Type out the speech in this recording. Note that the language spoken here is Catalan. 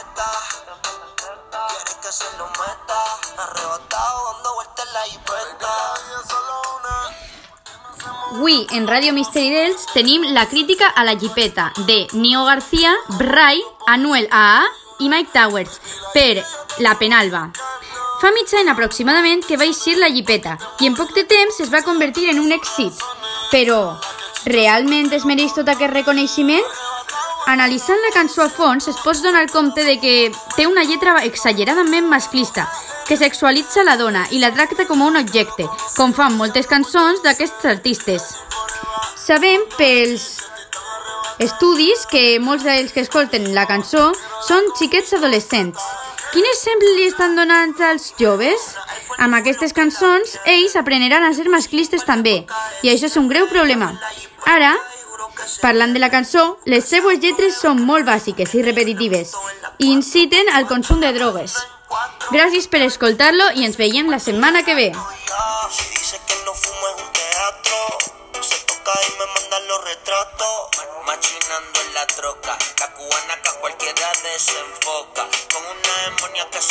jipeta. Quieres que se lo meta. Arrebatado dando vueltas en la jipeta. Avui, en Ràdio Misteri d'Ells, tenim la crítica a la jipeta de Nio García, Brai, Anuel AA i Mike Towers per La Penalba. Fa mig any aproximadament que va eixir la jipeta i en poc de temps es va convertir en un èxit. Però, realment es mereix tot aquest reconeixement? Analitzant la cançó a fons es pot donar compte de que té una lletra exageradament masclista, que sexualitza la dona i la tracta com a un objecte, com fan moltes cançons d'aquests artistes. Sabem pels estudis que molts dels que escolten la cançó són xiquets adolescents. Quin exemple li estan donant als joves? Amb aquestes cançons, ells apreneran a ser masclistes també, i això és un greu problema. Ara, parlant de la cançó, les seues lletres són molt bàsiques i repetitives i inciten al consum de drogues. Gràcies per escoltar-lo i la setmana que ve. Y en la troca, la que a